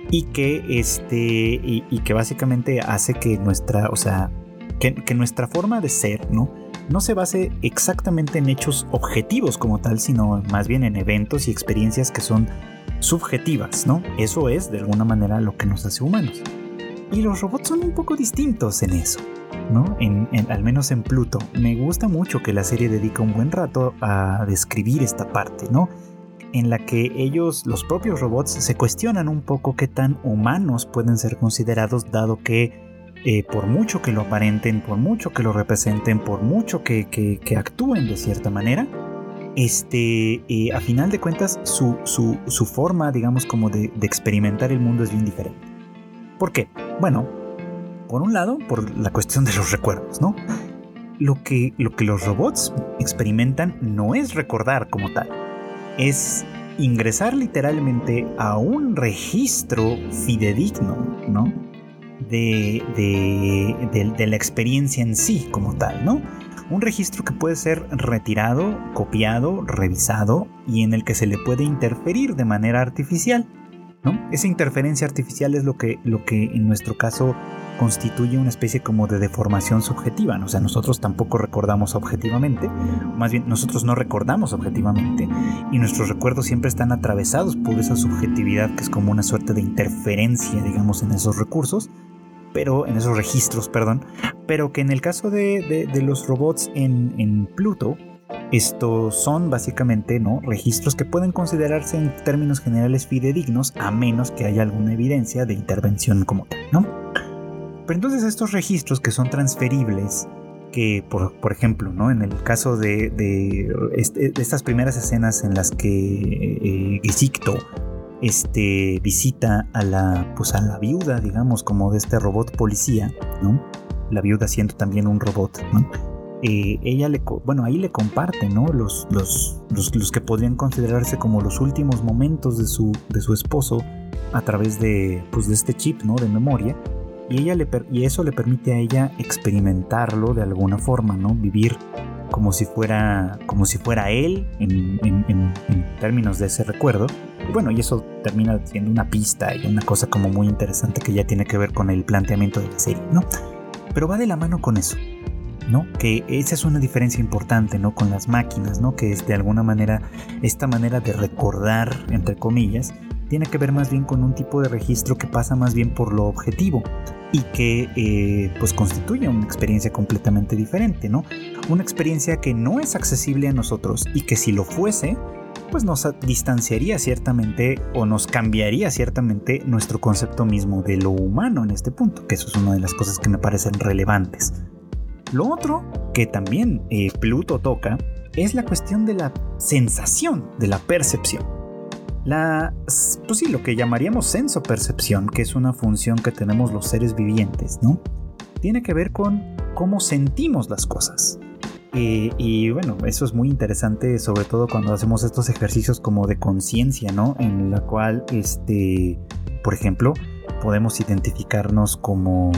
Y que, este, y, que básicamente hace que nuestra, o sea, que, que nuestra forma de ser, ¿no? No se base exactamente en hechos objetivos como tal, sino más bien en eventos y experiencias que son subjetivas, ¿no? Eso es de alguna manera lo que nos hace humanos. Y los robots son un poco distintos en eso, ¿no? Al menos en Pluto. Me gusta mucho que la serie dedica un buen rato a describir esta parte, ¿no? En la que ellos, los propios robots, se cuestionan un poco qué tan humanos pueden ser considerados dado que eh, por mucho que lo aparenten, por mucho que lo representen, por mucho que, actúen de cierta manera, este, eh, a final de cuentas su, su, forma, digamos, como de, experimentar el mundo es bien diferente. ¿Por qué? Bueno, por un lado, por la cuestión de los recuerdos, ¿no? Lo que, lo que los robots experimentan no es recordar como tal, es ingresar literalmente a un registro fidedigno, ¿no? De, la experiencia en sí como tal, ¿no? Un registro que puede ser retirado, copiado, revisado y en el que se le puede interferir de manera artificial. ¿no? Esa interferencia artificial es lo que, lo que en nuestro caso constituye una especie como de deformación subjetiva. O sea, nosotros tampoco recordamos objetivamente, más bien nosotros no recordamos objetivamente y nuestros recuerdos siempre están atravesados por esa subjetividad que es como una suerte de interferencia, digamos, en esos recursos pero en esos registros, perdón, pero que en el caso de, los robots en, Pluto, estos son básicamente ¿no? registros que pueden considerarse en términos generales fidedignos a menos que haya alguna evidencia de intervención como tal, ¿no? Pero entonces estos registros que son transferibles, que por, ejemplo, ¿no? en el caso de, este, estas primeras escenas en las que eh, este, visita a la, pues a la viuda, digamos, como de este robot policía, ¿no? La viuda siendo también un robot, ¿no? Eh, ella le, bueno, ahí le comparte, ¿no? Los, los, los, que podrían considerarse como los últimos momentos de su, de su esposo a través de, pues, de este chip, ¿no? De memoria. Y, ella le, y eso le permite a ella experimentarlo de alguna forma, ¿no? Vivir como si fuera, como si fuera él en, en, términos de ese recuerdo. Y bueno, y eso termina siendo una pista y una cosa como muy interesante que ya tiene que ver con el planteamiento de la serie, ¿no? Pero va de la mano con eso, ¿no? Que esa es una diferencia importante, ¿no? Con las máquinas, ¿no? Que es de alguna manera esta manera de recordar, entre comillas, tiene que ver más bien con un tipo de registro que pasa más bien por lo objetivo y que eh, pues constituye una experiencia completamente diferente, ¿no? Una experiencia que no es accesible a nosotros y que si lo fuese, pues nos distanciaría ciertamente o nos cambiaría ciertamente nuestro concepto mismo de lo humano en este punto, que eso es una de las cosas que me parecen relevantes. Lo otro que también eh, Pluto toca es la cuestión de la sensación, de la percepción. La, pues sí, lo que llamaríamos senso-percepción, que es una función que tenemos los seres vivientes, ¿no? Tiene que ver con cómo sentimos las cosas. Y bueno, eso es muy interesante, sobre todo cuando hacemos estos ejercicios como de conciencia, ¿no? En la cual, este, por ejemplo, podemos identificarnos como,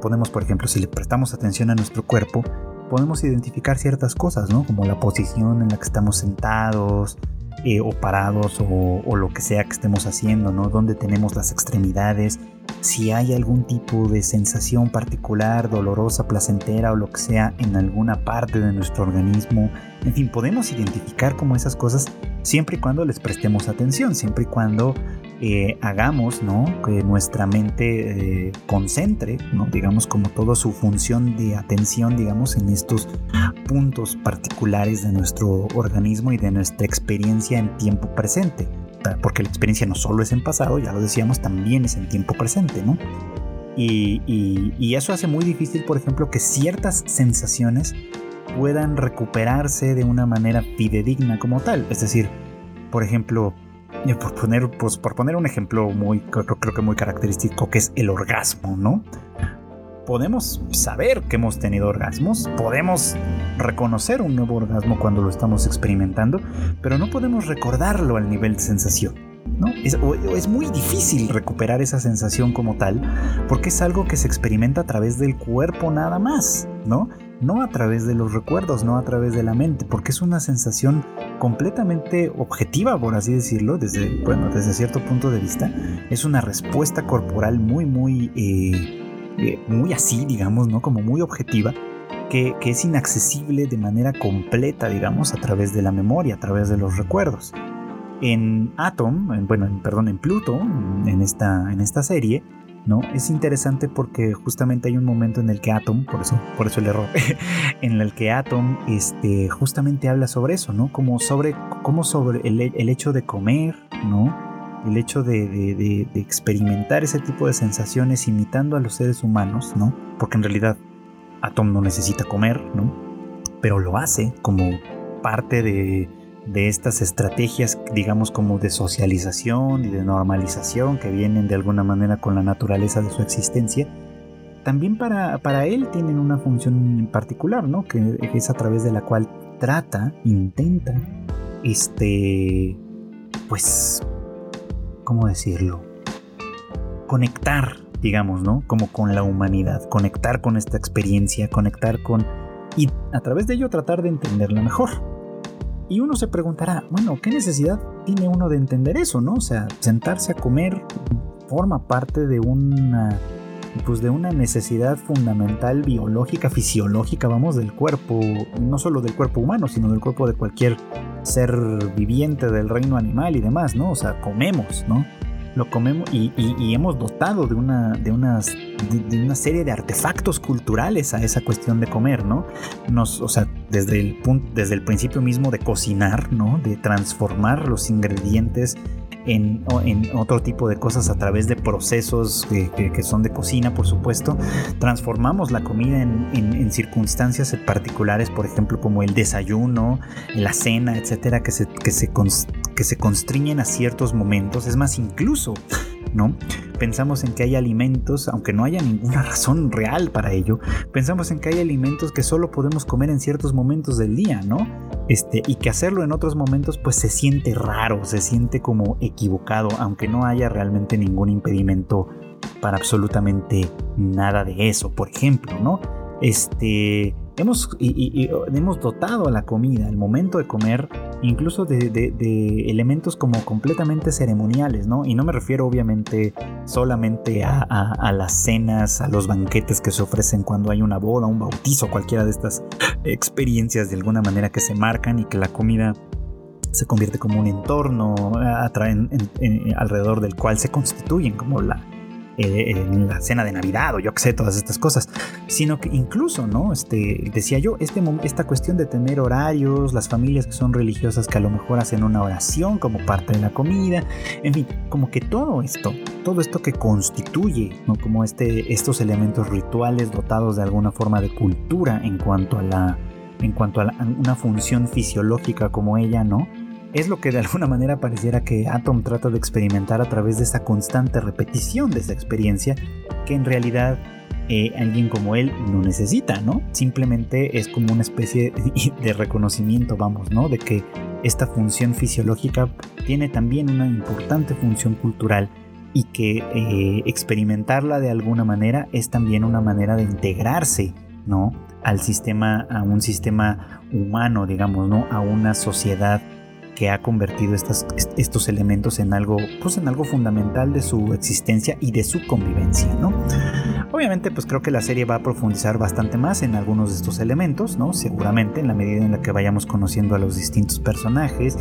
podemos, por ejemplo, si le prestamos atención a nuestro cuerpo, podemos identificar ciertas cosas, ¿no? Como la posición en la que estamos sentados, eh, o parados o, lo que sea que estemos haciendo, ¿no? Donde tenemos las extremidades, si hay algún tipo de sensación particular, dolorosa, placentera o lo que sea en alguna parte de nuestro organismo. En fin, podemos identificar como esas cosas siempre y cuando les prestemos atención, siempre y cuando eh, hagamos ¿no? que nuestra mente eh, concentre, ¿no? digamos, como toda su función de atención, digamos, en estos puntos particulares de nuestro organismo y de nuestra experiencia en tiempo presente. Porque la experiencia no solo es en pasado, ya lo decíamos, también es en tiempo presente, ¿no? Y, y eso hace muy difícil, por ejemplo, que ciertas sensaciones puedan recuperarse de una manera fidedigna como tal. Es decir, por ejemplo, por poner, pues, por poner un ejemplo muy, creo que muy característico, que es el orgasmo, ¿no? Podemos saber que hemos tenido orgasmos, podemos reconocer un nuevo orgasmo cuando lo estamos experimentando, pero no podemos recordarlo al nivel de sensación. ¿no? Es, muy difícil recuperar esa sensación como tal, porque es algo que se experimenta a través del cuerpo nada más, ¿no? no a través de los recuerdos, no a través de la mente, porque es una sensación completamente objetiva, por así decirlo, desde, bueno, desde cierto punto de vista. Es una respuesta corporal muy, muy, eh, eh, muy así, digamos, ¿no? Como muy objetiva. Que, que, es inaccesible de manera completa, digamos, a través de la memoria, a través de los recuerdos. En Atom, bueno, perdón, en Pluto, en esta, en esta serie, ¿no? Es interesante porque justamente hay un momento en el que Atom, por eso, por eso el error, en el que Atom este, justamente habla sobre eso, ¿no? Como sobre, como sobre el, hecho de comer, ¿no? El hecho de, experimentar ese tipo de sensaciones imitando a los seres humanos, ¿no? Porque en realidad Atom no necesita comer, ¿no? Pero lo hace como parte de, estas estrategias, digamos, como de socialización y de normalización que vienen de alguna manera con la naturaleza de su existencia, también para, para él tienen una función particular, ¿no? Que es a través de la cual trata, intenta, este, pues, ¿cómo decirlo? Conectar, digamos, ¿no? Como con la humanidad, conectar con esta experiencia, conectar con... Y a través de ello tratar de entenderla mejor. Y uno se preguntará, bueno, ¿qué necesidad tiene uno de entender eso, no? O sea, sentarse a comer forma parte de una pues de una necesidad fundamental biológica, fisiológica, vamos, del cuerpo, no solo del cuerpo humano, sino del cuerpo de cualquier ser viviente del reino animal y demás, ¿no? O sea, comemos, ¿no? lo comemos y, hemos dotado de una, de, unas, de, una serie de artefactos culturales a esa cuestión de comer, ¿no? Nos, o sea, desde el, punto, desde el principio mismo de cocinar, ¿no? De transformar los ingredientes en, otro tipo de cosas a través de procesos que, son de cocina, por supuesto. Transformamos la comida en, circunstancias particulares, por ejemplo, como el desayuno, la cena, etcétera, que se, que se, que se constriñen a ciertos momentos. Es más, incluso ¿no? Pensamos en que hay alimentos, aunque no haya ninguna razón real para ello, pensamos en que hay alimentos que solo podemos comer en ciertos momentos del día, ¿no? Este, y que hacerlo en otros momentos pues se siente raro, se siente como equivocado, aunque no haya realmente ningún impedimento para absolutamente nada de eso, por ejemplo, ¿no? Este, hemos, y, hemos dotado a la comida, el momento de comer, incluso de, elementos como completamente ceremoniales, ¿no? Y no me refiero obviamente solamente a, las cenas, a los banquetes que se ofrecen cuando hay una boda, un bautizo, cualquiera de estas experiencias de alguna manera que se marcan y que la comida se convierte como un entorno alrededor del cual se constituyen como la, eh, en la cena de Navidad o yo qué sé, todas estas cosas, sino que incluso, ¿no? Este, decía yo, este, esta cuestión de tener horarios, las familias que son religiosas que a lo mejor hacen una oración como parte de la comida, en fin, como que todo esto, todo esto que constituye. Como este, estos elementos rituales dotados de alguna forma de cultura en cuanto a la en cuanto a una función fisiológica como ella, ¿no? Es lo que de alguna manera pareciera que Atom trata de experimentar a través de esa constante repetición de esa experiencia que en realidad eh, alguien como él no necesita, ¿no? Simplemente es como una especie de reconocimiento, vamos, ¿no? De que esta función fisiológica tiene también una importante función cultural y que eh, experimentarla de alguna manera es también una manera de integrarse, ¿no? Al sistema, a un sistema humano, digamos, ¿no? A una sociedad que ha convertido estos elementos en algo, pues en algo fundamental de su existencia y de su convivencia, ¿no? Obviamente, pues creo que la serie va a profundizar bastante más en algunos de estos elementos, ¿no? Seguramente en la medida en la que vayamos conociendo a los distintos personajes,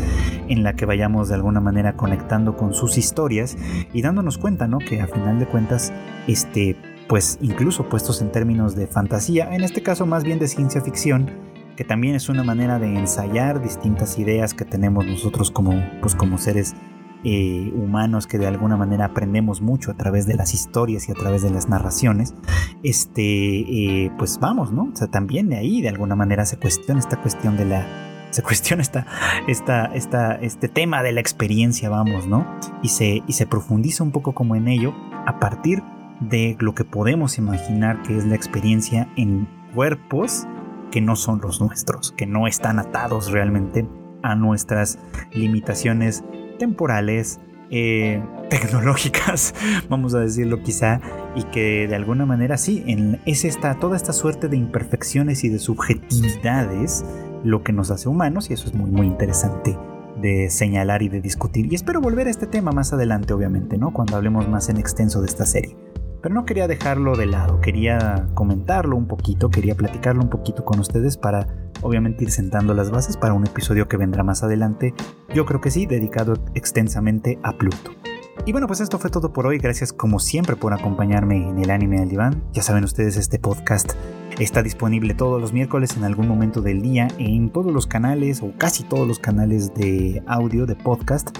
en la que vayamos de alguna manera conectando con sus historias y dándonos cuenta, ¿no? Que a final de cuentas, este, pues incluso puestos en términos de fantasía, en este caso más bien de ciencia ficción, que también es una manera de ensayar distintas ideas que tenemos nosotros como, pues como seres eh, humanos que de alguna manera aprendemos mucho a través de las historias y a través de las narraciones, este, eh, pues vamos, ¿no? O sea, también de ahí de alguna manera se cuestiona esta cuestión de la, se cuestiona esta, esta, esta, este tema de la experiencia, vamos, ¿no? Y se, y se profundiza un poco como en ello a partir de lo que podemos imaginar que es la experiencia en cuerpos que no son los nuestros, que no están atados realmente a nuestras limitaciones temporales, eh, tecnológicas, vamos a decirlo quizá, y que de alguna manera sí, es esta, toda esta suerte de imperfecciones y de subjetividades lo que nos hace humanos y eso es muy muy interesante de señalar y de discutir y espero volver a este tema más adelante obviamente, ¿no? Cuando hablemos más en extenso de esta serie. Pero no quería dejarlo de lado, quería comentarlo un poquito, quería platicarlo un poquito con ustedes para obviamente ir sentando las bases para un episodio que vendrá más adelante, yo creo que sí, dedicado extensamente a Pluto. Y bueno, pues esto fue todo por hoy. Gracias como siempre por acompañarme en el anime del diván. Ya saben ustedes, este podcast está disponible todos los miércoles en algún momento del día en todos los canales o casi todos los canales de audio de podcast.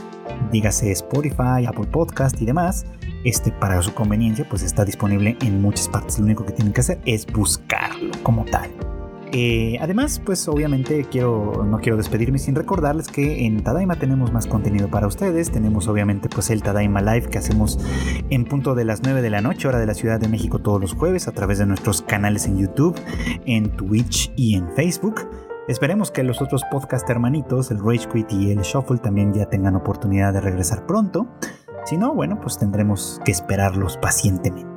Dígase Spotify, Apple Podcast y demás. Este para su conveniencia pues está disponible en muchas partes. Lo único que tienen que hacer es buscarlo como tal. Eh, además, pues obviamente quiero, no quiero despedirme sin recordarles que en Tadaima tenemos más contenido para ustedes. Tenemos obviamente pues el Tadaima Live que hacemos en punto de las 9 de la noche, hora de la Ciudad de México todos los jueves a través de nuestros canales en YouTube, en Twitch y en Facebook. Esperemos que los otros podcast hermanitos, el Rage Quit y el Shuffle, también ya tengan oportunidad de regresar pronto. Si no, bueno, pues tendremos que esperarlos pacientemente.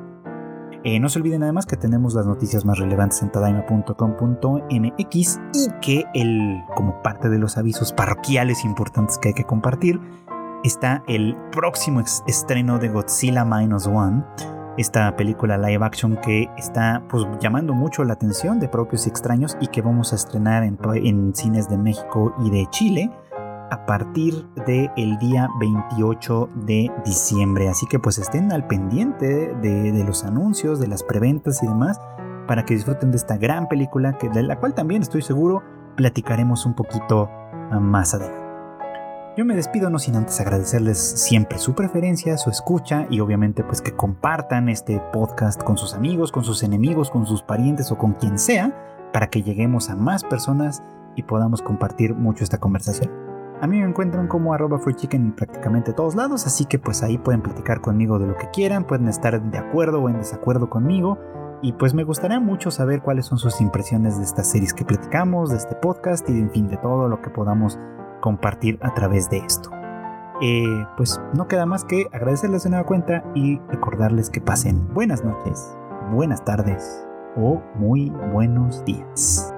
Eh, no se olviden además que tenemos las noticias más relevantes en tadaima.com.mx y que el, como parte de los avisos parroquiales importantes que hay que compartir, está el próximo estreno de Godzilla Minus One, esta película live action que está pues, llamando mucho la atención de propios y extraños y que vamos a estrenar en cines de México y de Chile a partir del día 28 de diciembre. Así que pues estén al pendiente de, los anuncios, de las preventas y demás, para que disfruten de esta gran película, que, de la cual también estoy seguro platicaremos un poquito ah, más adelante. Yo me despido no sin antes agradecerles siempre su preferencia, su escucha y obviamente pues que compartan este podcast con sus amigos, con sus enemigos, con sus parientes o con quien sea para que lleguemos a más personas y podamos compartir mucho esta conversación. A mí me encuentran como arroba chicken en prácticamente todos lados, así que pues ahí pueden platicar conmigo de lo que quieran, pueden estar de acuerdo o en desacuerdo conmigo. Y pues me gustaría mucho saber cuáles son sus impresiones de estas series que platicamos, de este podcast y en fin de todo lo que podamos compartir a través de esto. Eh, pues no queda más que agradecerles de nueva cuenta y recordarles que pasen buenas noches, buenas tardes o muy buenos días.